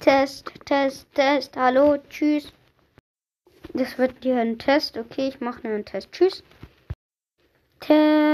Test, Test, Test. Hallo, tschüss. Das wird hier ein Test. Okay, ich mache nur einen Test. Tschüss. Test.